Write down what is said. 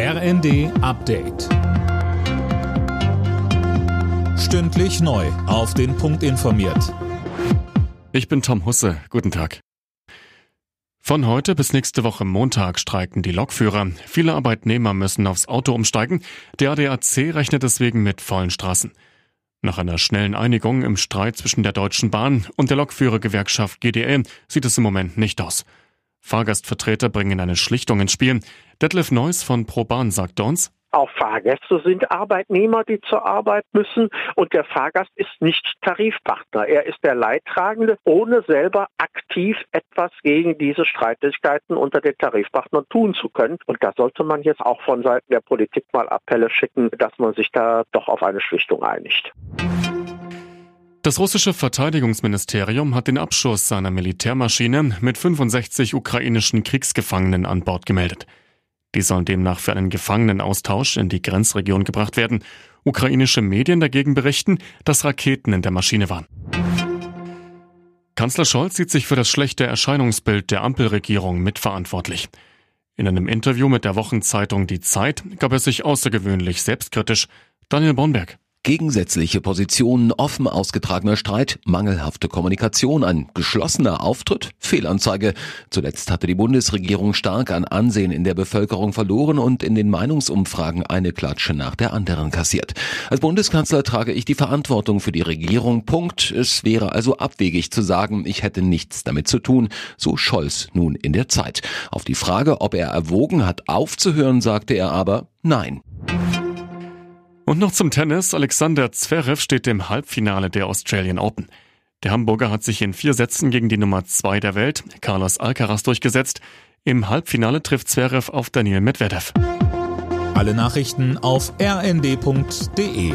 RND Update. Stündlich neu. Auf den Punkt informiert. Ich bin Tom Husse. Guten Tag. Von heute bis nächste Woche Montag streiken die Lokführer. Viele Arbeitnehmer müssen aufs Auto umsteigen. Der ADAC rechnet deswegen mit vollen Straßen. Nach einer schnellen Einigung im Streit zwischen der Deutschen Bahn und der Lokführergewerkschaft GDL sieht es im Moment nicht aus. Fahrgastvertreter bringen eine Schlichtung ins Spiel. Detlef Neuss von ProBahn sagt uns, auch Fahrgäste sind Arbeitnehmer, die zur Arbeit müssen und der Fahrgast ist nicht Tarifpartner. Er ist der Leidtragende, ohne selber aktiv etwas gegen diese Streitigkeiten unter den Tarifpartnern tun zu können. Und da sollte man jetzt auch von Seiten der Politik mal Appelle schicken, dass man sich da doch auf eine Schlichtung einigt. Das russische Verteidigungsministerium hat den Abschuss seiner Militärmaschine mit 65 ukrainischen Kriegsgefangenen an Bord gemeldet. Die sollen demnach für einen Gefangenenaustausch in die Grenzregion gebracht werden. Ukrainische Medien dagegen berichten, dass Raketen in der Maschine waren. Kanzler Scholz sieht sich für das schlechte Erscheinungsbild der Ampelregierung mitverantwortlich. In einem Interview mit der Wochenzeitung Die Zeit gab er sich außergewöhnlich selbstkritisch. Daniel Bornberg. Gegensätzliche Positionen, offen ausgetragener Streit, mangelhafte Kommunikation, ein geschlossener Auftritt, Fehlanzeige. Zuletzt hatte die Bundesregierung stark an Ansehen in der Bevölkerung verloren und in den Meinungsumfragen eine Klatsche nach der anderen kassiert. Als Bundeskanzler trage ich die Verantwortung für die Regierung. Punkt. Es wäre also abwegig zu sagen, ich hätte nichts damit zu tun. So Scholz nun in der Zeit. Auf die Frage, ob er erwogen hat, aufzuhören, sagte er aber nein. Und noch zum Tennis. Alexander Zverev steht im Halbfinale der Australian Open. Der Hamburger hat sich in vier Sätzen gegen die Nummer zwei der Welt, Carlos Alcaraz, durchgesetzt. Im Halbfinale trifft Zverev auf Daniel Medvedev. Alle Nachrichten auf rnd.de